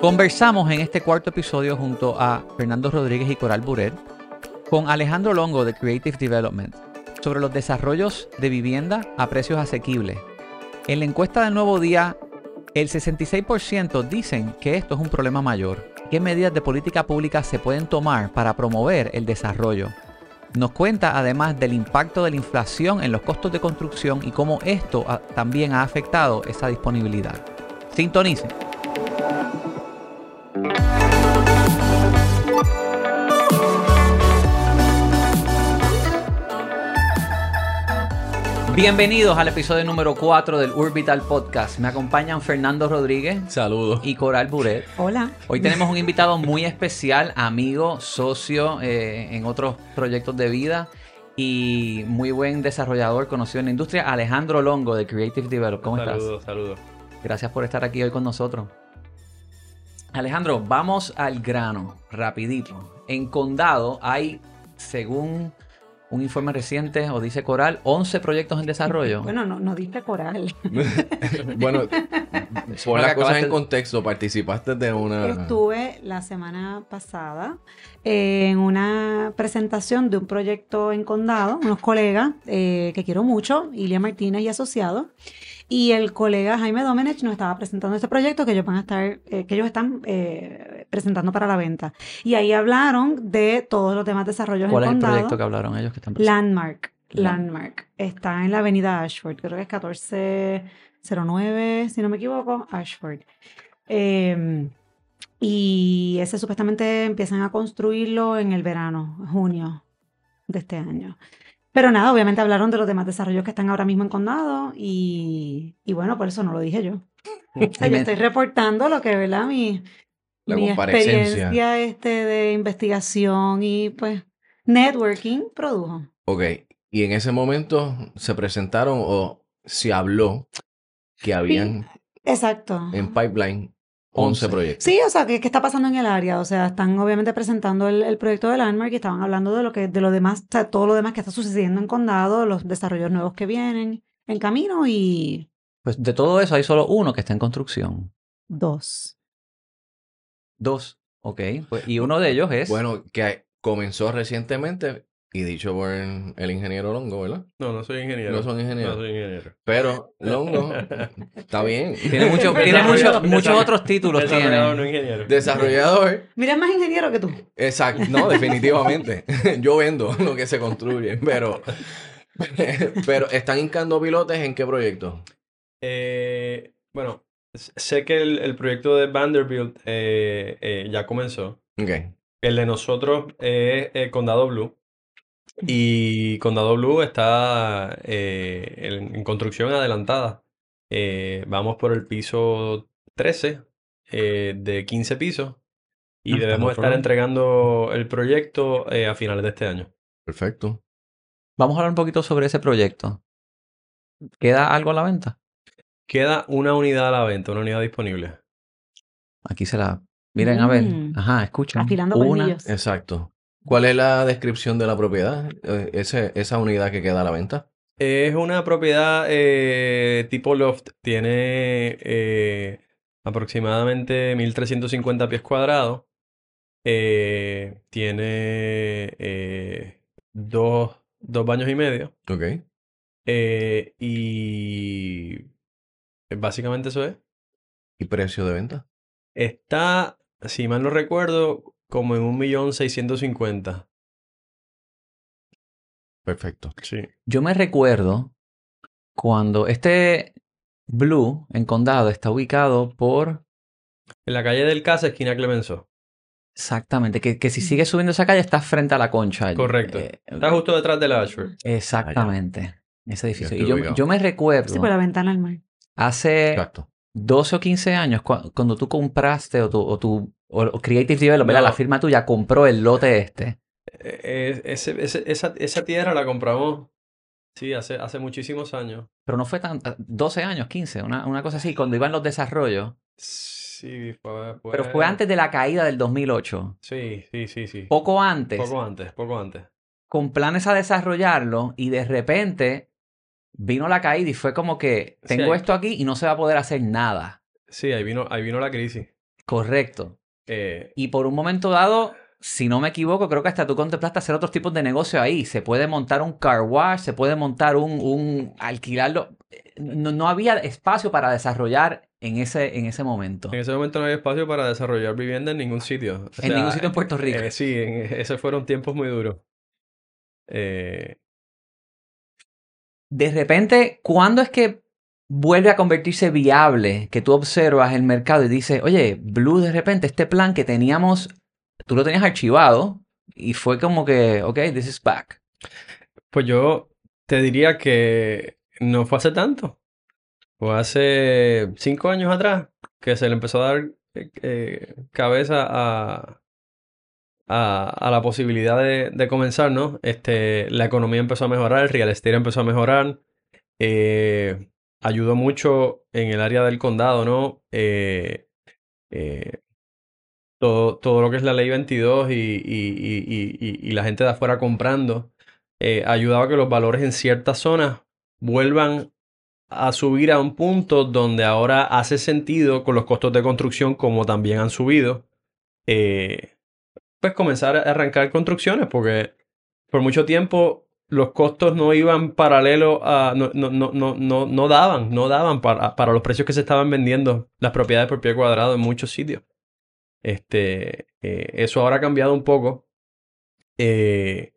Conversamos en este cuarto episodio junto a Fernando Rodríguez y Coral Buret con Alejandro Longo de Creative Development sobre los desarrollos de vivienda a precios asequibles. En la encuesta del nuevo día, el 66% dicen que esto es un problema mayor. ¿Qué medidas de política pública se pueden tomar para promover el desarrollo? Nos cuenta además del impacto de la inflación en los costos de construcción y cómo esto también ha afectado esa disponibilidad. Sintonicen. Bienvenidos al episodio número 4 del Urbital Podcast. Me acompañan Fernando Rodríguez Saludos. y Coral Buret. Hola. Hoy tenemos un invitado muy especial, amigo, socio eh, en otros proyectos de vida y muy buen desarrollador conocido en la industria, Alejandro Longo de Creative Develop. ¿Cómo Saludos, saludos. estás? Gracias por estar aquí hoy con nosotros. Alejandro, vamos al grano, rapidito. En Condado hay, según un informe reciente, o dice Coral, 11 proyectos en desarrollo. Bueno, no, no diste coral. bueno, pon las cosas en contexto. Participaste de una. Estuve la semana pasada en una presentación de un proyecto en Condado, unos colegas eh, que quiero mucho, Ilia Martínez y asociados. Y el colega Jaime Domenech nos estaba presentando este proyecto que ellos van a estar, eh, que ellos están eh, presentando para la venta. Y ahí hablaron de todos los demás desarrollos ¿Cuál es en el Condado. proyecto que hablaron ellos que están presentando? Landmark. Landmark. Está en la avenida Ashford. Creo que es 1409, si no me equivoco, Ashford. Eh, y ese supuestamente empiezan a construirlo en el verano, junio de este año. Pero nada, obviamente hablaron de los demás desarrollos que están ahora mismo en condado y, y bueno, por eso no lo dije yo. O sea, yo estoy reportando lo que, ¿verdad? Mi, La mi experiencia este de investigación y pues networking produjo. Ok. Y en ese momento se presentaron o se habló que habían Exacto. en pipeline 11. 11 proyectos. Sí, o sea, ¿qué, qué está pasando en el área? O sea, están obviamente presentando el, el proyecto de Landmark y estaban hablando de lo que, de lo demás, o sea, todo lo demás que está sucediendo en condado, los desarrollos nuevos que vienen en camino y Pues de todo eso hay solo uno que está en construcción. dos. Dos. Ok. Pues, y uno de ellos es. Bueno, que comenzó recientemente y dicho por el, el ingeniero Longo, ¿verdad? No, no soy ingeniero. No son ingenieros. No soy ingeniero. Pero Longo está bien. tiene mucho- tiene Desarrollador, mucho- muchos otros títulos. Desarrollador, Tiene. no ingeniero. Desarrollador. Mira, es más ingeniero que tú. Exacto, no, definitivamente. Yo vendo lo que se construye, pero, pero ¿están hincando pilotes en qué proyecto? Eh, bueno, sé que el, el proyecto de Vanderbilt eh, eh, ya comenzó. Ok, El de nosotros es eh, Condado Blue. Y Condado Blue está eh, en, en construcción adelantada. Eh, vamos por el piso 13 eh, de 15 pisos. Y Ah, debemos estar entregando el proyecto eh, a finales de este año. perfecto. Vamos a hablar un poquito sobre ese proyecto. ¿Queda algo a la venta? Queda una unidad a la venta, una unidad disponible. Aquí se la. Miren, a ver. Mm. Ajá, escuchen. Afilando Una. Exacto. ¿Cuál es la descripción de la propiedad? Eh, ese- esa unidad que queda a la venta. Es una propiedad eh, tipo loft. Tiene eh, aproximadamente 1350 pies cuadrados. Eh, tiene eh, dos, dos baños y medio. Ok. Y básicamente eso es. ¿Y precio de venta? Está, si mal no recuerdo, como en 1.650.000. Perfecto. Sí. Yo me recuerdo cuando este Blue en Condado está ubicado por. En la calle del Casa, esquina Clemenceau. Exactamente, que, que si sigue subiendo esa calle está frente a la concha. Correcto. Eh, Está justo detrás de la Ashford. Exactamente. Ese edificio. Y yo, yo me recuerdo Sí, por la ventana al mar. hace Exacto. 12 o 15 años, cua- cuando tú compraste o tu, o tu o- Creative Development. No. la firma tuya compró el lote este. Eh, ese- ese- esa, esa tierra la compramos, sí, hace, hace muchísimos años. Pero no fue tan. 12 años, 15, una, una cosa así, cuando iban los desarrollos. Sí, fue, Pero fue antes de la caída del 2008. Sí, sí, sí, sí. Poco antes, Poco antes, poco antes. con planes a desarrollarlo, y de repente vino la caída y fue como que tengo esto aquí y no se va a poder hacer nada. Sí, ahí vino, ahí vino la crisis. Correcto. Eh, Y por un momento dado, si no me equivoco, creo que hasta tú contemplaste hacer otros tipos de negocio ahí. Se puede montar un car wash, se puede montar un, un alquilarlo. No, no había espacio para desarrollar en ese, en ese momento. en ese momento no había espacio para desarrollar vivienda en ningún sitio. O en ningún sitio en Puerto Rico. eh, sí, en- esos fueron tiempos muy duros. Eh, De repente, ¿cuándo es que vuelve a convertirse viable? Que tú observas el mercado y dices, oye, Blue, de repente, este plan que teníamos, tú lo tenías archivado y fue como que, ok, this is back. Pues yo te diría que no fue hace tanto. Fue hace cinco años atrás que se le empezó a dar eh, eh, cabeza a, a, la posibilidad de, de comenzar, ¿no? Este, la economía empezó a mejorar, el real estate empezó a mejorar. eh, ayudó mucho en el área del condado, ¿no? Eh, eh, todo, todo lo que es la ley 22 y, la gente de afuera comprando eh, ayudaba a que los valores en ciertas zonas vuelvan a subir a un punto donde ahora hace sentido con los costos de construcción como también han subido, eh, pues comenzar a arrancar construcciones porque por mucho tiempo los costos no iban paralelo a, no, no, no, no, no, daban, no daban para, para los precios que se estaban vendiendo las propiedades por pie cuadrado en muchos sitios. Este, eh, eso ahora ha cambiado un poco eh,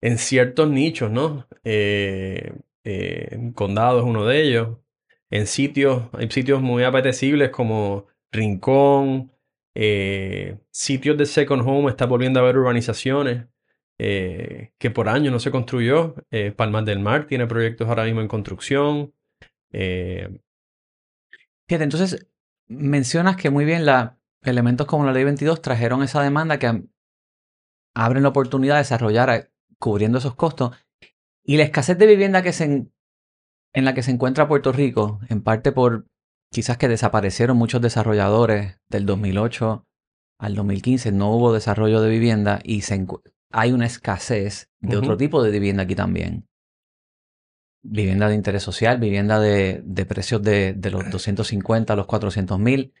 en ciertos nichos, ¿no? Eh, eh, condado es uno de ellos. En sitios, hay sitios muy apetecibles como Rincón, sitios de second home, está volviendo a haber urbanizaciones eh, que por años no se construyó. Eh, Palmas del Mar tiene proyectos ahora mismo en construcción. Eh, Fíjate, entonces mencionas que muy bien la, elementos como la ley 22 trajeron esa demanda que abren la oportunidad de desarrollar a- cubriendo esos costos. Y la escasez de vivienda que se en, la que se encuentra Puerto Rico, en parte por quizás que desaparecieron muchos desarrolladores del 2008 al 2015, no hubo desarrollo de vivienda y se hay una escasez de otro tipo de vivienda aquí también. Vivienda de interés social, vivienda de, de precios de, de los 250 a los 400 mil.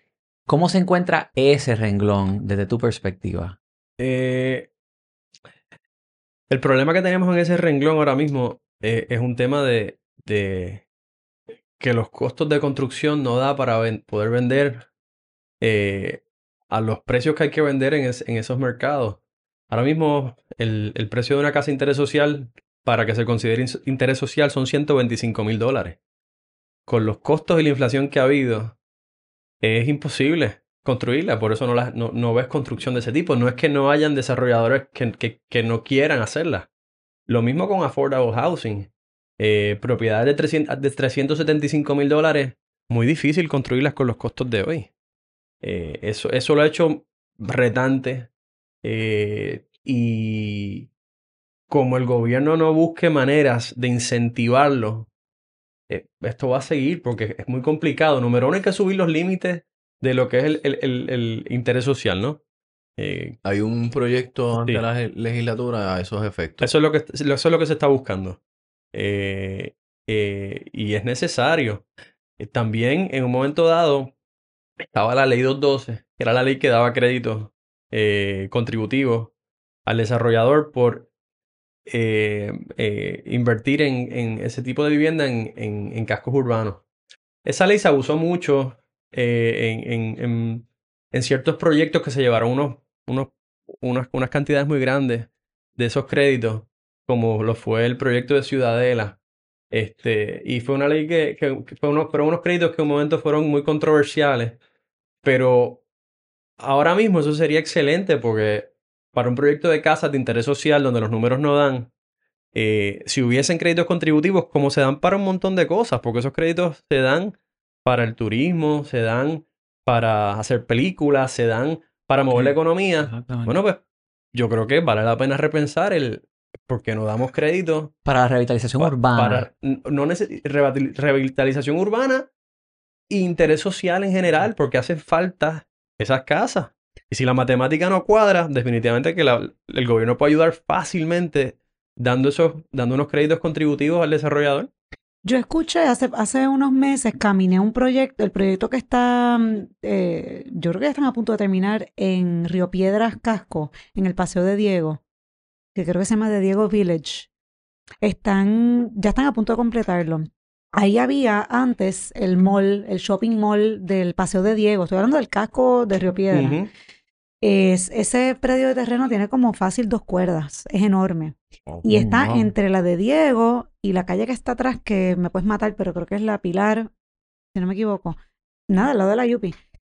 ¿Cómo se encuentra ese renglón desde tu perspectiva? Eh, el problema que tenemos en ese renglón ahora mismo eh, es un tema de, de que los costos de construcción no da para ven- poder vender eh, a los precios que hay que vender en, es- en esos mercados. Ahora mismo el, precio de una casa de interés social para que se considere interés social son 125 mil dólares. Con los costos y la inflación que ha habido, es imposible construirla, por eso no, la- no, no ves construcción de ese tipo. No es que no hayan desarrolladores que, que- que no quieran hacerla. Lo mismo con affordable housing. Eh, propiedades de, 300 de 375 mil dólares, muy difícil construirlas con los costos de hoy. Eh, eso, eso lo ha hecho retante. Eh, y como el gobierno no busque maneras de incentivarlo, eh, esto va a seguir porque es muy complicado. Número uno, hay que subir los límites de lo que es el, el- el- el interés social, ¿no? Eh, Hay un proyecto ante Sí. la le- legislatura a esos efectos. eso, es lo que, eso es lo que se está buscando. Eh, y es necesario. También, en un momento dado, estaba la ley 212, que era la ley que daba crédito eh, contributivo al desarrollador por eh, eh, invertir en, ese tipo de vivienda en, en- en cascos urbanos. Esa ley se abusó mucho eh, en, ciertos proyectos que se llevaron unos, unos, unas, unas cantidades muy grandes de esos créditos, como lo fue el proyecto de Ciudadela. Este, y fue una ley que, fue unos, unos créditos que en un momento fueron muy controversiales, pero ahora mismo eso sería excelente porque para un proyecto de casa de interés social donde los números no dan, eh, si hubiesen créditos contributivos como se dan para un montón de cosas, porque esos créditos se dan para el turismo, se dan para hacer películas, se dan para mover la economía. Bueno, pues yo creo que vale la pena repensar el por qué no damos crédito para la revitalización pa- urbana. para no revitalización urbana e interés social en general, porque hacen falta esas casas. Y si la matemática no cuadra, definitivamente que el gobierno puede ayudar fácilmente dando, esos, dando unos créditos contributivos al desarrollador. Yo escuché hace, hace unos meses, caminé un proyecto, el proyecto que está, eh, yo creo que ya están a punto de terminar en Río Piedras Casco, en el Paseo de Diego, que creo que se llama de Diego Village. Están, ya están a punto de completarlo. Ahí había antes el mall, el shopping mall del Paseo de Diego. Estoy hablando del casco de Río Piedras. Ujú. Es, ese predio de terreno tiene como fácil dos cuerdas. Es enorme. Y está wow. entre la de Diego y la calle que está atrás, que me puedes matar, pero creo que es la Pilar, si no me equivoco. Nada, al lado de la Yupi.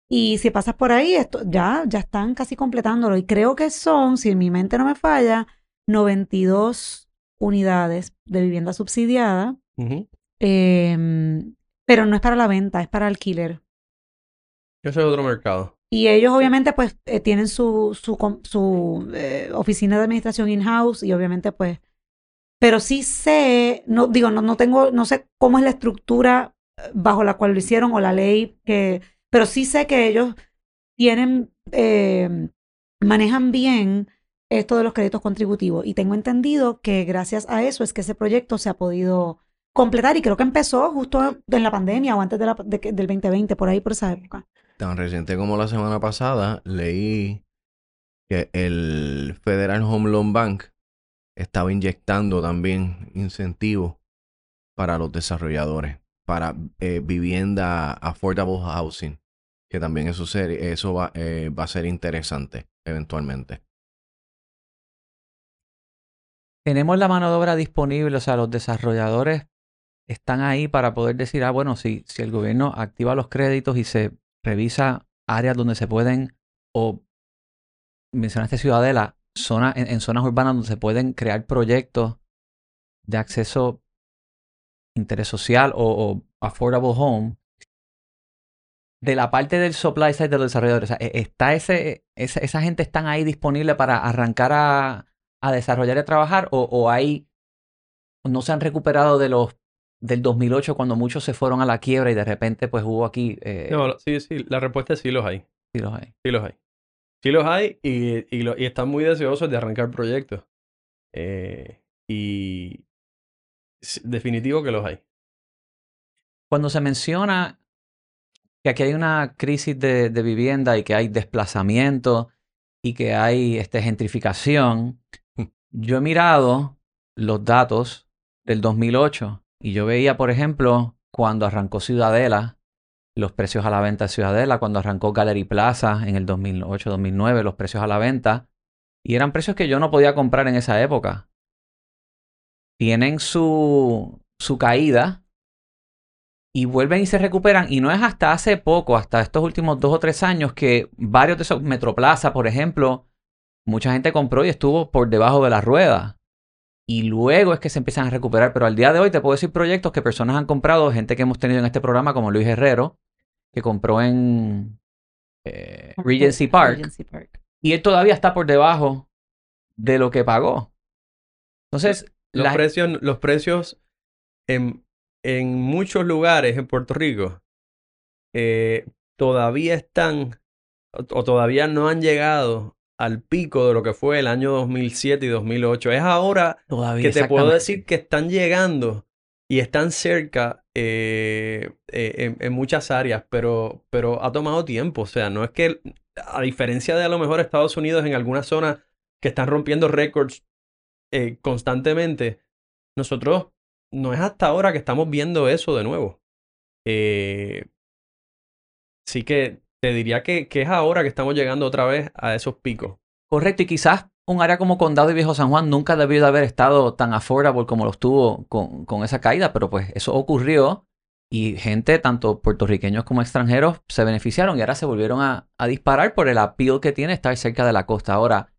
Y si pasas por ahí, esto, ya, ya están casi completándolo. Y creo que son, si mi mente no me falla, 92 unidades de vivienda subsidiada. Ujú. Em, pero no es para la venta, es para alquiler. Ese es otro mercado. Y ellos obviamente pues eh, tienen su, su, su eh, oficina de administración in-house y obviamente pues, pero sí sé, no digo, no, no tengo, no sé cómo es la estructura eh, bajo la cual lo hicieron o la ley que, pero sí sé que ellos tienen, eh, manejan bien esto de los créditos contributivos y tengo entendido que gracias a eso es que ese proyecto se ha podido completar y creo que empezó justo en la pandemia o antes de la, de del 2020, por ahí por esa época. Tan reciente como la semana pasada, leí que el Federal Home Loan Bank estaba inyectando también incentivos para los desarrolladores, para eh, vivienda affordable housing, que también eso, ser- eso va, eh, va a ser interesante eventualmente. Tenemos la mano de obra disponible, o sea, los desarrolladores están ahí para poder decir, ah, bueno, si, si el gobierno activa los créditos y se revisa áreas donde se pueden, o mencionaste Ciudadela, zona, en, zonas urbanas donde se pueden crear proyectos de acceso, interés social o, o affordable home. De la parte del supply side de los desarrolladores, o sea, e- está ese, esa, esa gente están ahí disponible para arrancar a, a desarrollar y a trabajar o, o hay no se han recuperado de los del 2008 cuando muchos se fueron a la quiebra y de repente pues hubo aquí eh, No, sí, sí, la respuesta es sí los hay. sí los hay. Sí los hay. Sí los hay y, y, lo- y están muy deseosos de arrancar proyectos. Eh, y definitivo que los hay. Cuando se menciona que aquí hay una crisis de, de vivienda y que hay desplazamiento y que hay este, gentrificación, yo he mirado los datos del 2008 y yo veía, por ejemplo, cuando arrancó Ciudadela, los precios a la venta de Ciudadela, cuando arrancó Gallery Plaza en el 2008-2009, los precios a la venta, y eran precios que yo no podía comprar en esa época. Tienen su, su caída y vuelven y se recuperan. Y no es hasta hace poco, hasta estos últimos dos o tres años, que varios de esos, Metroplaza, por ejemplo, mucha gente compró y estuvo por debajo de la rueda. Y luego es que se empiezan a recuperar. Pero al día de hoy te puedo decir proyectos que personas han comprado, gente que hemos tenido en este programa, como Luis Herrero, que compró en eh, Regency Park. Regency Park. Y él todavía está por debajo de lo que pagó. Entonces, Los la- precios, los precios en, en muchos lugares en Puerto Rico eh, todavía están o, o todavía no han llegado al pico de lo que fue el año 2007 y 2008. Es ahora todavía que te puedo decir que están llegando y están cerca eh, eh, en, en muchas áreas, pero, pero ha tomado tiempo. O sea, no es que, a diferencia de a lo mejor Estados Unidos en algunas zonas que están rompiendo récords eh, constantemente, nosotros no es hasta ahora que estamos viendo eso de nuevo. Eh, sí que te diría que, que es ahora que estamos llegando otra vez a esos picos. Correcto, y quizás un área como Condado y Viejo San Juan nunca debió de haber estado tan affordable como lo estuvo con, con esa caída, pero pues eso ocurrió y gente, tanto puertorriqueños como extranjeros, se beneficiaron y ahora se volvieron a, a disparar por el appeal que tiene estar cerca de la costa. Ahora,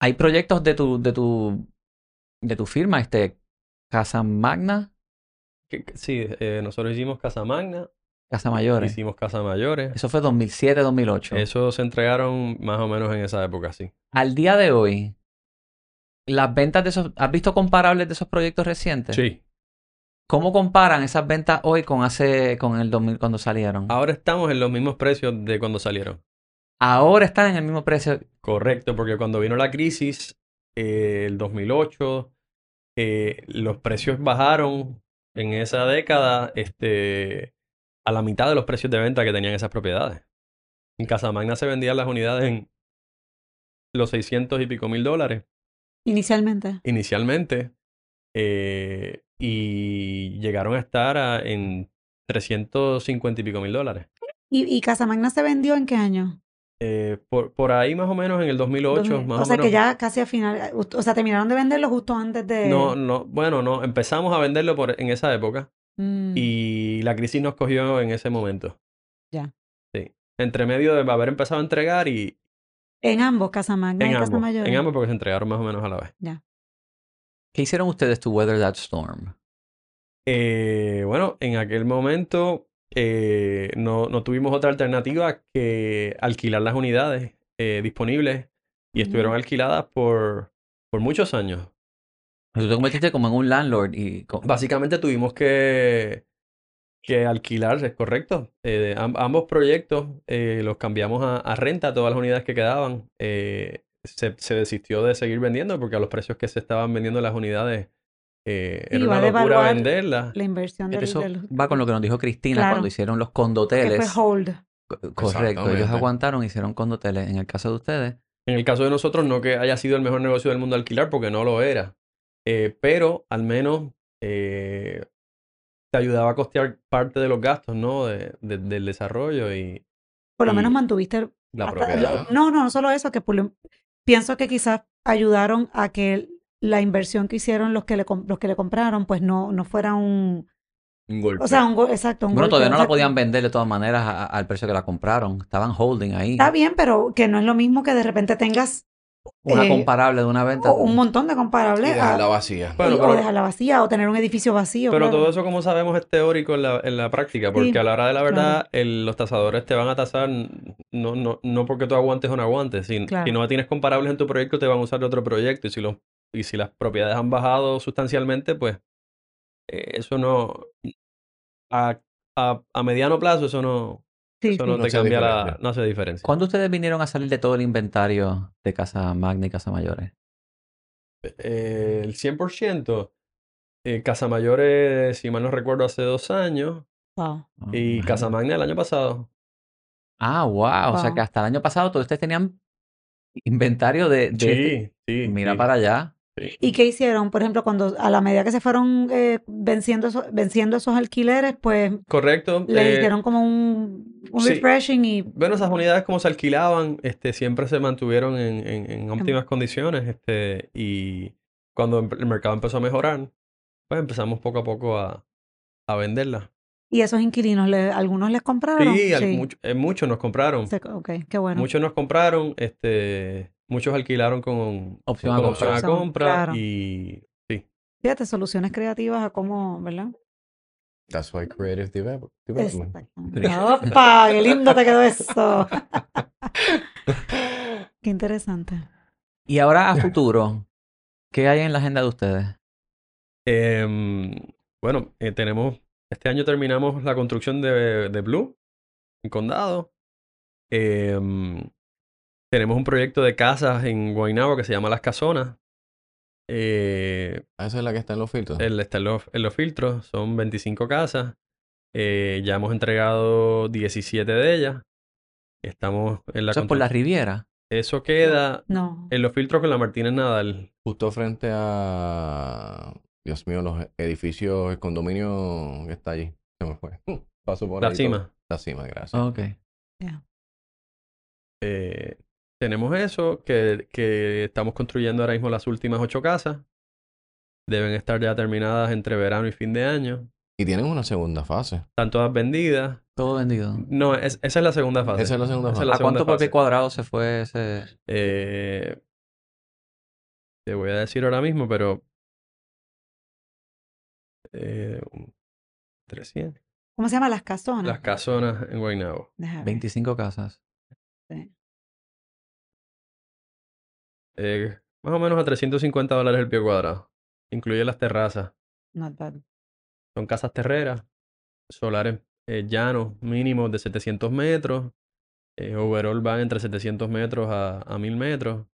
hay proyectos de tu, de tu, de tu firma, este, Casa Magna, sí, eh, nosotros hicimos Casa Magna, Casa Mayores. hicimos Casa Mayores. Eso fue 2007-2008. Eso se entregaron más o menos en esa época, sí. Al día de hoy, las ventas de esos, ¿has visto comparables de esos proyectos recientes? Sí. ¿Cómo comparan esas ventas hoy con hace, con el 2000 cuando salieron? Ahora estamos en los mismos precios de cuando salieron. Ahora están en el mismo precio. Correcto, porque cuando vino la crisis, eh, el 2008, eh, los precios bajaron en esa década este, a la mitad de los precios de venta que tenían esas propiedades. En Casamagna se vendían las unidades en los 600 y pico mil dólares Inicialmente. inicialmente eh, y llegaron a estar a- en 350 y pico mil dólares. ¿Y, y Casamagna se vendió en qué año? Eh, por, por ahí más o menos en el 2008, 2000. más o o sea menos. que ya casi a final, o sea, terminaron de venderlo justo antes de... No, no, bueno, no, empezamos a venderlo por, en esa época Mm, y la crisis nos cogió en ese momento. Ya. Sí. Entre medio de haber empezado a entregar y En ambos, Casamagna en y ambos, Casamayores. en ambos porque se entregaron más o menos a la vez. ¿Qué hicieron ustedes to weather that storm? Eh, bueno, en aquel momento eh, no, no tuvimos otra alternativa que alquilar las unidades eh, disponibles y estuvieron Mm. alquiladas por, por muchos años. Tú te convertiste como en un landlord y... Básicamente tuvimos que, que alquilar, es correcto. Eh, am- ambos proyectos eh, los cambiamos a, a renta, todas las unidades que quedaban. Eh, se, se desistió de seguir vendiendo porque a los precios que se estaban vendiendo las unidades era una locura venderlas. La inversión del, Eso del- va con lo que nos dijo Cristina Claro. cuando hicieron los que fue condoteles. hold. Correcto, ellos aguantaron, hicieron condoteles. En el caso de ustedes, En el caso de nosotros, no que haya sido el mejor negocio del mundo alquilar, porque no lo era. Eh, pero al menos eh, te ayudaba a costear parte de los gastos, ¿no? De- de- del desarrollo y Por lo menos mantuviste la hasta- propiedad. No, no, no solo eso, que por pienso que quizás ayudaron a que la inversión que hicieron los que le, los que le compraron, pues no, no fuera un... Un golpe. O sea, un go- exacto, un bueno, golpe, todavía no la podían vender de todas maneras al precio que la compraron. Estaban holding ahí. Está bien, pero que no es lo mismo que de repente tengas Una eh, comparable de una venta. o un montón de y comparables dejarla a- vacía. Bueno, y- pero- o dejarla vacía o tener un edificio vacío. Pero claro. todo eso, como sabemos, es teórico en la, en la práctica, porque Sí, a la hora de la verdad, el- los tasadores te van a tasar no, no, no porque tú aguantes o no aguantes. Si, Claro. si no tienes comparables en tu proyecto, te van a usar de otro proyecto. Y si, los, y si las propiedades han bajado sustancialmente, pues eh, eso no. A, a, a mediano plazo, eso no, Sí, eso sí. no No te cambia la. No hace diferencia. ¿Cuándo ustedes vinieron a salir de todo el inventario de Casa Magna y Casa Mayores? Eh, el 100%. Eh, Casa Mayores, si mal no recuerdo, hace dos años. Wow. Y Ah, Casa Magna el año pasado. Ah, wow. O sea que hasta el año pasado todos ustedes tenían inventario de, de este- Sí, sí. Mira sí, para allá. Sí. ¿Y qué hicieron? Por ejemplo, cuando a la medida que se fueron eh, venciendo, esos, venciendo esos alquileres, pues Correcto. le eh, hicieron como un, un sí. refreshing y Bueno, esas unidades como se alquilaban, este, siempre se mantuvieron en, en- en óptimas condiciones, este, y cuando em- el mercado empezó a mejorar, pues empezamos poco a poco a, a venderlas. Y esos inquilinos, le- ¿algunos les compraron? Sí, mucho- eh, muchos nos compraron, Se- ok, qué bueno. muchos nos compraron, este, muchos alquilaron con Opción a con compra. opción a Opción, compra claro. y sí, Fíjate, soluciones creativas a cómo, ¿verdad? That's why creative develop- development. ¡Opa! ¡Qué lindo te quedó eso! Qué interesante. Y ahora a futuro, ¿qué hay en la agenda de ustedes? Em, bueno, eh, tenemos, este año terminamos la construcción de, de Blue, en Condado. Em, tenemos un proyecto de casas en Guaynabo que se llama Las Casonas. Eh, Ah, Esa es la que está en los filtros. el- está en los, en los filtros, son 25 casas. Eh, ya hemos entregado 17 de ellas. Estamos en la Eso es por la Riviera. Eso queda No. en los filtros con la Martínez Nadal. Justo frente a. Dios mío, los edificios, el condominio que está allí. Se me fue. Paso por La ahí cima. todo. La cima, gracias. Ok. Eh, tenemos eso, que, que estamos construyendo ahora mismo las últimas ocho casas. Deben estar ya terminadas entre verano y fin de año. Y tienen una segunda fase. Están todas vendidas. Todo vendido. No, es- esa es la segunda fase. Esa es la segunda fase. es la ¿A cuánto segunda por pie fase. cuadrado se fue ese? Eh, te voy a decir ahora mismo, pero... Eh, 300. ¿Cómo se llama? Las casonas. Las casonas en Guaynabo. Deja ver. 25 casas. Sí. Eh, más o menos a 350 dólares el pie cuadrado. Incluye las terrazas. Not bad. Son casas terreras, solares eh, llanos mínimos de 700 metros. Eh, overall van entre 700 metros a, a 1000 metros.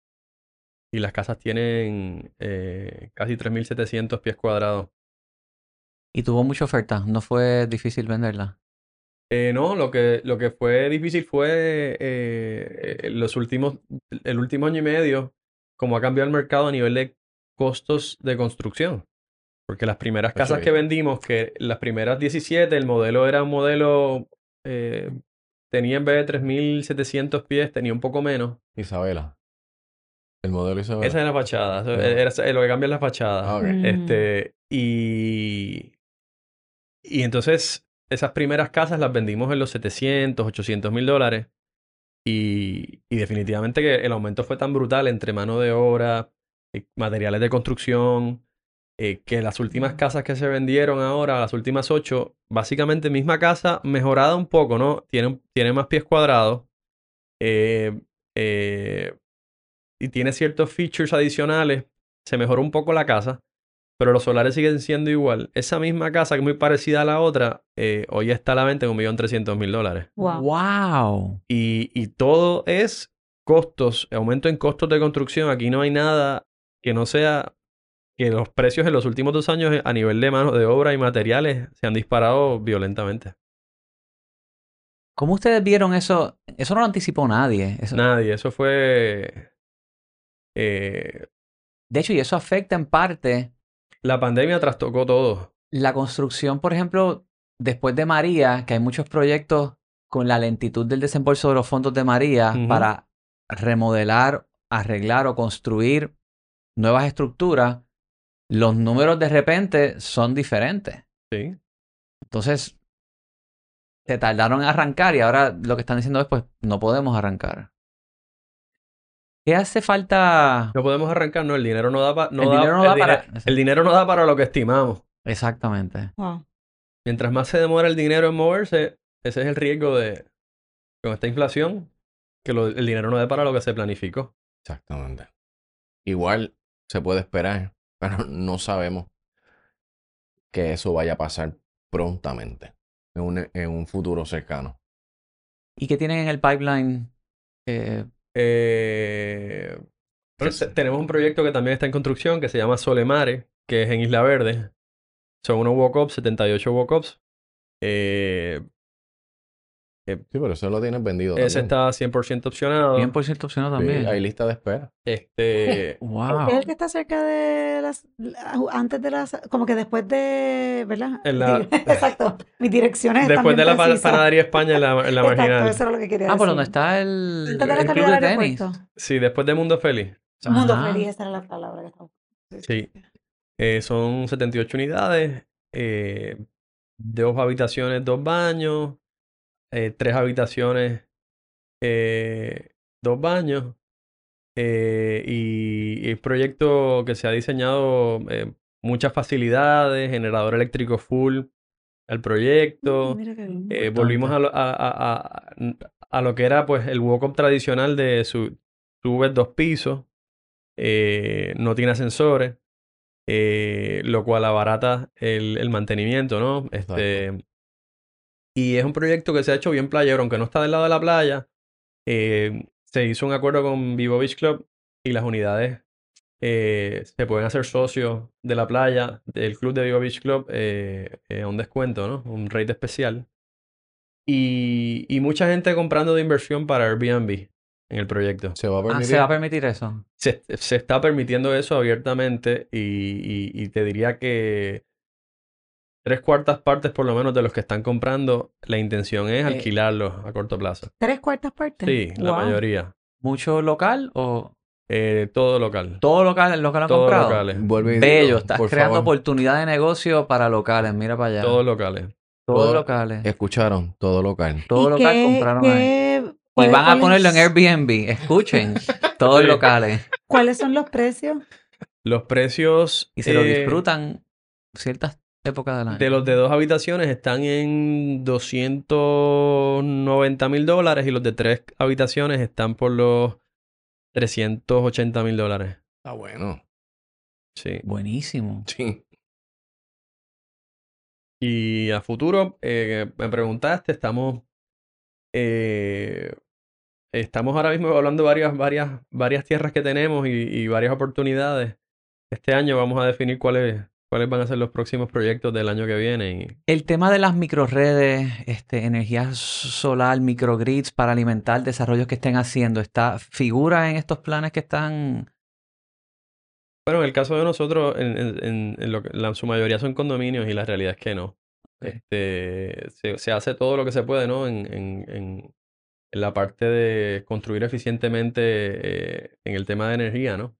Y las casas tienen eh, casi 3700 pies cuadrados. Y tuvo mucha oferta, no fue difícil venderla. Eh, no, lo que, lo que fue difícil fue eh, los últimos, el último año y medio, como ha cambiado el mercado a nivel de costos de construcción. Porque las primeras casas que vendimos, que las primeras 17, el modelo era un modelo, eh, tenía en vez de 3.700 pies, tenía un poco menos. Isabela. El modelo Isabela. Esa es la fachada, era, era- lo que cambia es la fachada. Ah. Mm. Este, y, y entonces esas primeras casas las vendimos en los 700, 800 mil dólares. Y, y definitivamente que el aumento fue tan brutal entre mano de obra, eh, materiales de construcción, eh, que las últimas casas que se vendieron ahora, las últimas ocho, básicamente misma casa, mejorada un poco, ¿no? Tiene, tiene más pies cuadrados. eh, eh, y tiene ciertos features adicionales. Se mejoró un poco la casa, pero los solares siguen siendo igual. Esa misma casa, que es muy parecida a la otra, eh, hoy está a la venta en 1.300.000 dólares. Wow. ¡Wow! Y, y todo es costos, aumento en costos de construcción. Aquí no hay nada que no sea que los precios en los últimos dos años a nivel de mano de obra y materiales se han disparado violentamente. ¿Cómo ustedes vieron eso? Eso no lo anticipó nadie. Eso- Nadie, eso fue... eh, De hecho, y eso afecta en parte la pandemia trastocó todo. la construcción, por ejemplo, después de María, que hay muchos proyectos con la lentitud del desembolso de los fondos de María para remodelar, arreglar o construir nuevas estructuras, los números de repente son diferentes. Sí. Entonces, se tardaron en arrancar y ahora lo que están diciendo es, pues, no podemos arrancar. ¿Qué hace falta? No podemos arrancar, no, el dinero no da, pa- no El da- dinero no da para- el dinero no da para lo que estimamos. Exactamente. Wow. Mientras más se demora el dinero en moverse, ese es el riesgo de, con esta inflación, que lo- el dinero no dé para lo que se planificó. Exactamente. Igual se puede esperar, pero no sabemos que eso vaya a pasar prontamente, en un, en un futuro cercano. ¿Y qué tienen en el pipeline? Eh, Eh, Sí, sí. tenemos un proyecto que también está en construcción que se llama Solemare, que es en Isla Verde. Son unos walk-ups, 78 walk-ups. Eh, Sí, pero eso lo tienes vendido. ese también. está 100% opcionado. 100% opcionado Sí, también. hay lista de espera. Este, Wow. Es el que está cerca de las. Antes de las. Como que después de. ¿Verdad? En la- Exacto. Mis direcciones. están después de la pa- precisas. panadería España en la, en la Exacto, marginal. eso era lo que quería Ah, por donde está el, Antes de la el club de tenis. Sí, después de Mundo Feliz. Mundo Ajá. feliz, esa era la palabra que estaba. Sí. Eh, son 78 unidades, eh, dos habitaciones, dos baños, eh, tres habitaciones, eh, dos baños. eh, y, un proyecto que se ha diseñado muchas facilidades, generador eléctrico full al proyecto. Bien. Eh, volvimos a lo, a, a- a- lo que era pues el walk-up tradicional de su, subes dos pisos, no tiene ascensores, eh, lo cual abarata el, el mantenimiento, ¿no? Este, y es un proyecto que se ha hecho bien playero, aunque no está del lado de la playa. eh, se hizo un acuerdo con Vivo Beach Club y las unidades eh, se pueden hacer socios de la playa, del club de Vivo Beach Club, eh, eh, a un descuento, ¿no? Un rate especial. Y, y mucha gente comprando de inversión para Airbnb en el proyecto. Se va a Ah, permitir. se va a permitir eso. Se, se está permitiendo eso abiertamente y, y- y te diría que tres cuartas partes por lo menos de los que están comprando, la intención es Eh, alquilarlos a corto plazo. Tres cuartas partes. Sí, la mayoría. ¿Mucho local o Eh, todo local. todo local, local han Todo comprado? locales. Vuelve Bello, estás por creando favor. oportunidad de negocio para locales, mira para allá. Todos locales. Todos todo- locales. Escucharon, todo local. Todo ¿Y local qué- compraron ahí. Y van a ponerlo en Airbnb. Escuchen. Todos Sí. locales. ¿Cuáles son los precios? Los precios Y se lo eh, disfrutan ciertas épocas del año. de los de dos habitaciones están en 290 mil dólares y los de tres habitaciones están por los 380 mil dólares. Está bueno. Sí. Buenísimo. Sí. Y a futuro, eh, me preguntaste, estamos, eh, estamos ahora mismo evaluando varias, varias, varias tierras que tenemos y, y varias oportunidades. Este año vamos a definir cuál es, cuáles van a ser los próximos proyectos del año que viene. Y... El tema de las microredes, este, energía solar, microgrids para alimentar desarrollos que estén haciendo, ¿está, ¿figura en estos planes que están bueno, en el caso de nosotros, en, lo que, la, su mayoría son condominios y la realidad es que no. Este, se, hace todo lo que se puede, ¿no? En, en la parte de construir eficientemente eh, en el tema de energía, ¿no?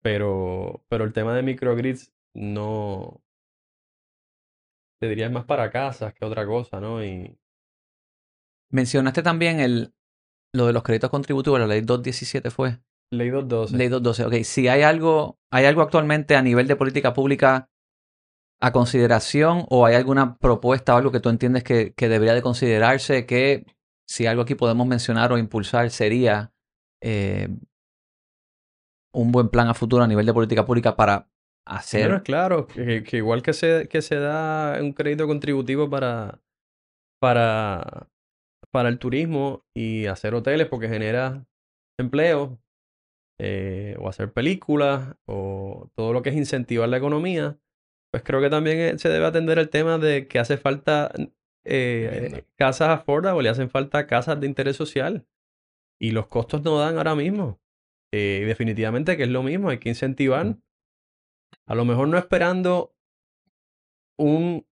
Pero, pero el tema de microgrids no, te diría es más para casas que otra cosa, ¿no? Y... Mencionaste también el, lo de los créditos contributivos, la ley 217 fue. Ley 212. Ley 212, ok. Si hay algo, ¿hay algo actualmente a nivel de política pública a consideración o hay alguna propuesta o algo que tú entiendes que, que debería de considerarse que si algo aquí podemos mencionar o impulsar sería eh, un buen plan a futuro a nivel de política pública para hacer... claro, que, igual que se, que se da un crédito contributivo para, para, para el turismo y hacer hoteles porque genera empleo, eh, o hacer películas, o todo lo que es incentivar la economía, pues creo que también eh, se debe atender el tema de que hace falta eh, casas affordable, le hacen falta casas de interés social. Y los costos no dan ahora mismo. y definitivamente que es lo mismo, hay que incentivar. A lo mejor no esperando un,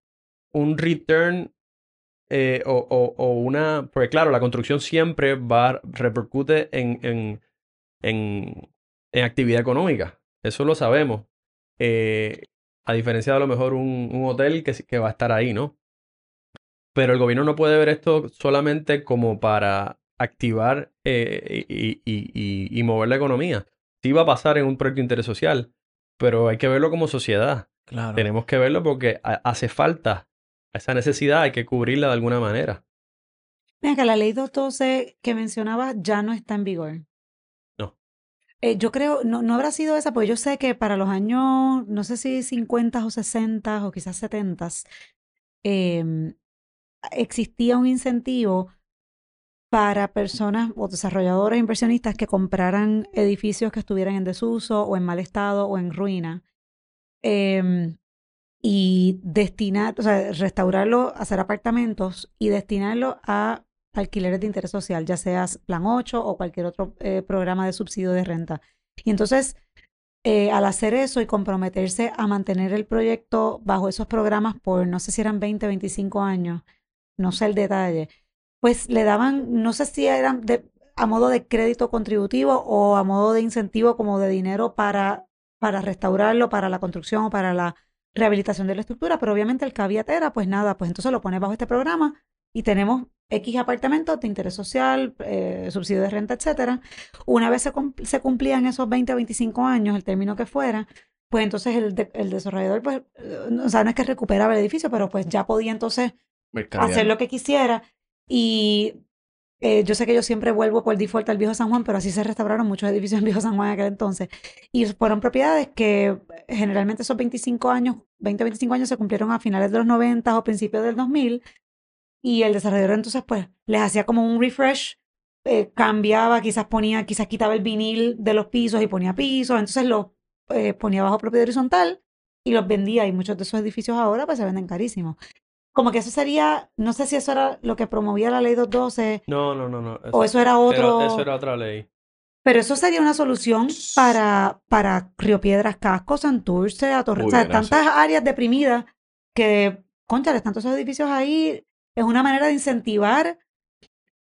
un return o, o, una. Porque claro, la construcción siempre va, repercute en, en en, en actividad económica. Eso lo sabemos. Eh, a diferencia de a lo mejor un, un hotel que, que va a estar ahí, ¿no? Pero el gobierno no puede ver esto solamente como para activar eh, y, y, y, mover la economía. Sí va a pasar en un proyecto de interés social, pero hay que verlo como sociedad. Claro. Tenemos que verlo porque hace falta esa necesidad, hay que cubrirla de alguna manera. Mira que la ley 212 que mencionaba ya no está en vigor. Eh, yo creo, no, no habrá sido esa, porque yo sé que para los años, no sé si 50 o 60 o quizás 70, eh, existía un incentivo para personas o desarrolladores inversionistas que compraran edificios que estuvieran en desuso o en mal estado o en ruina. Eh, y destinar, o sea, restaurarlo, hacer apartamentos y destinarlo a alquileres de interés social, ya seas Plan 8 o cualquier otro eh, programa de subsidio de renta. Y entonces, eh, al hacer eso y comprometerse a mantener el proyecto bajo esos programas por, no sé si eran 20, 25 años, no sé el detalle, pues le daban, no sé si eran de, a modo de crédito contributivo o a modo de incentivo como de dinero para, para restaurarlo, para la construcción o para la rehabilitación de la estructura, pero obviamente el caveat era, pues nada, pues entonces lo pones bajo este programa y tenemos X apartamentos de interés social, eh, subsidio de renta, etcétera. Una vez se, se, cumplían esos 20 o 25 años, el término que fuera, pues entonces el, el desarrollador, pues, o sea, no es que recuperaba el edificio, pero pues ya podía entonces hacer lo que quisiera. Y eh, yo sé que yo siempre vuelvo por default al Viejo San Juan, pero así se restauraron muchos edificios en Viejo San Juan en aquel entonces. Y fueron propiedades que generalmente esos 25 años, 20 o 25 años se cumplieron a finales de los 90 o principios del 2000 y el desarrollador entonces pues les hacía como un refresh, eh, cambiaba, quizás ponía, quizás quitaba el vinil de los pisos y ponía pisos, entonces lo eh, ponía bajo propiedad horizontal y los vendía y muchos de esos edificios ahora pues se venden carísimos. Como que eso sería, no sé si eso era lo que promovía la ley 212. No, no, no, no. o eso era otro. eso era otra ley. Pero eso sería una solución para, para Río Piedras, Casco, Santurce, a. O sea, tantas áreas deprimidas que, concha, están todos esos edificios ahí es una manera de incentivar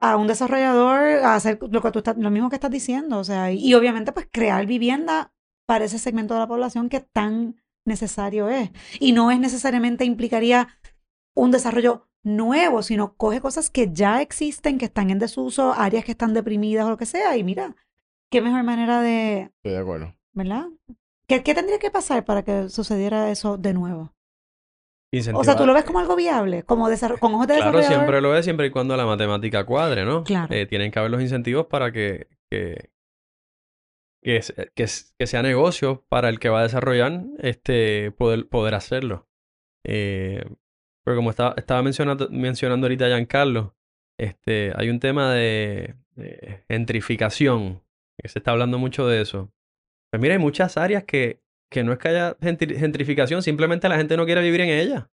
a un desarrollador a hacer lo que tú estás, lo mismo que estás diciendo, o sea, y, obviamente pues crear vivienda para ese segmento de la población que tan necesario es. Y no es necesariamente implicaría un desarrollo nuevo, sino coge cosas que ya existen, que están en desuso, áreas que están deprimidas o lo que sea, y mira, qué mejor manera de... Estoy de acuerdo. ¿Verdad? ¿Qué, qué tendría que pasar para que sucediera eso de nuevo? O sea, tú lo ves como algo viable, como con ojos de Claro, siempre lo es, siempre y cuando la matemática cuadre, ¿no? Claro. Eh, tienen que haber los incentivos para que, que, que, que, sea negocio para el que va a desarrollar este, poder, poder hacerlo. Eh, pero como estaba, estaba mencionando, mencionando ahorita Giancarlo, este, hay un tema de, gentrificación, que se está hablando mucho de eso. Pues mira, hay muchas áreas que que no es que haya gentri- gentrificación, simplemente la gente no quiere vivir en ella.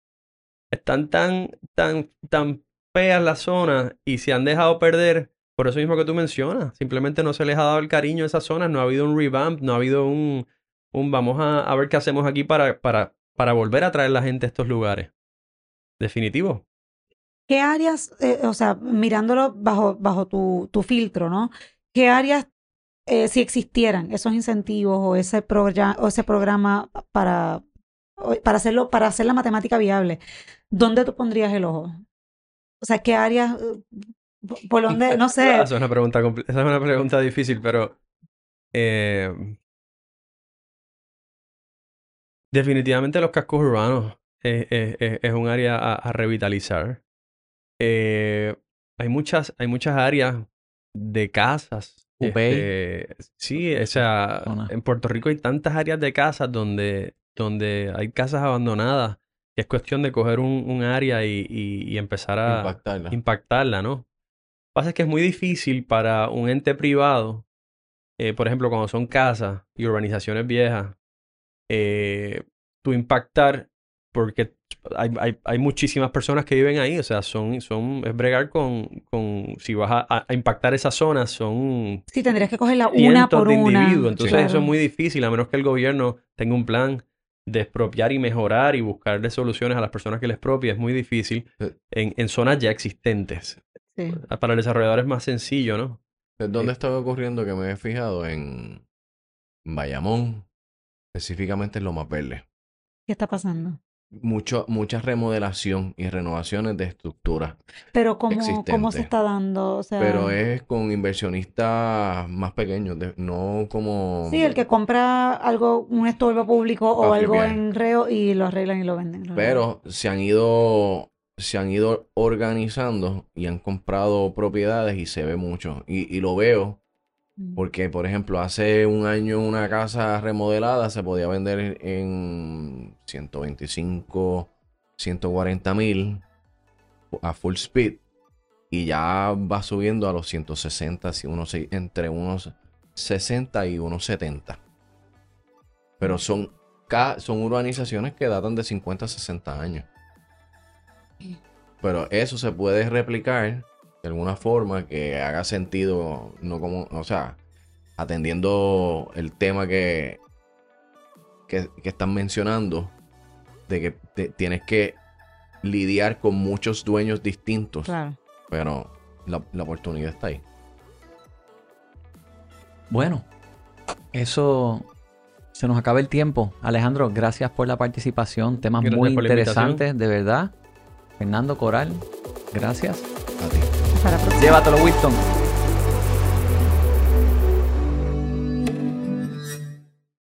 Están tan, tan, tan feas las zonas y se han dejado perder por eso mismo que tú mencionas. Simplemente no se les ha dado el cariño a esas zonas, no ha habido un revamp, no ha habido un, un vamos a, a ver qué hacemos aquí para, para, para volver a traer la gente a estos lugares. Definitivo. ¿Qué áreas, eh, o sea, mirándolo bajo, bajo tu, tu filtro, ¿no? ¿Qué áreas, eh, si existieran esos incentivos o ese, o ese programa para, para, hacerlo, para hacer la matemática viable, ¿dónde tú pondrías el ojo? O sea, ¿qué áreas, por- dónde, no sé, Esa es una pregunta, esa es una pregunta difícil, pero eh, definitivamente los cascos urbanos eh, eh, es un área a, a revitalizar. Eh, hay muchas, hay muchas áreas de casas. Este, sí, o sea, en Puerto Rico hay tantas áreas de casas donde, donde hay casas abandonadas. que es cuestión de coger un, un área y, y- y empezar a Impactarla. impactarla, ¿no? Lo que pasa es que es muy difícil para un ente privado, eh, por ejemplo, cuando son casas y urbanizaciones viejas, eh, tú impactar porque hay, hay, hay muchísimas personas que viven ahí, o sea, son, son es bregar con, con si vas a, a impactar esas zonas, son sí tendrías que cogerla una cientos por de una? individuos, entonces eso es muy difícil, a menos que el gobierno tenga un plan de expropiar y mejorar y buscarle soluciones a las personas que les expropia, es muy difícil Eh. en, en zonas ya existentes. Sí. Para el desarrollador es más sencillo, ¿no? ¿Dónde Eh, estaba ocurriendo que me he fijado? En Bayamón, específicamente en Lomas Verdes. ¿Qué está pasando? Mucho, mucha remodelación y renovaciones de estructuras. Pero ¿cómo, cómo se está dando? O sea, Pero es con inversionistas más pequeños, de- no como... Sí, el que compra algo, un estorbo público o algo en reo y lo arreglan y lo venden. lo Pero se han ido, se han ido organizando y han comprado propiedades y se ve mucho. Y, y lo veo. Porque, por ejemplo, hace un año una casa remodelada se podía vender en 125, 140 mil a full speed. Y ya va subiendo a los 160, si unos, entre unos 60 y unos 70. Pero son, son urbanizaciones que datan de 50 a 60 años. Pero eso se puede replicar de alguna forma que haga sentido, no como, o sea, atendiendo el tema que, que, que están mencionando, de que te- tienes que lidiar con muchos dueños distintos, Claro. pero la, la oportunidad está ahí. Bueno, eso se nos acaba el tiempo. Alejandro, gracias por la participación. Temas Gracias muy interesantes, de verdad. Fernando Coral, gracias. A ti. Para la. Llévatelo, Winston.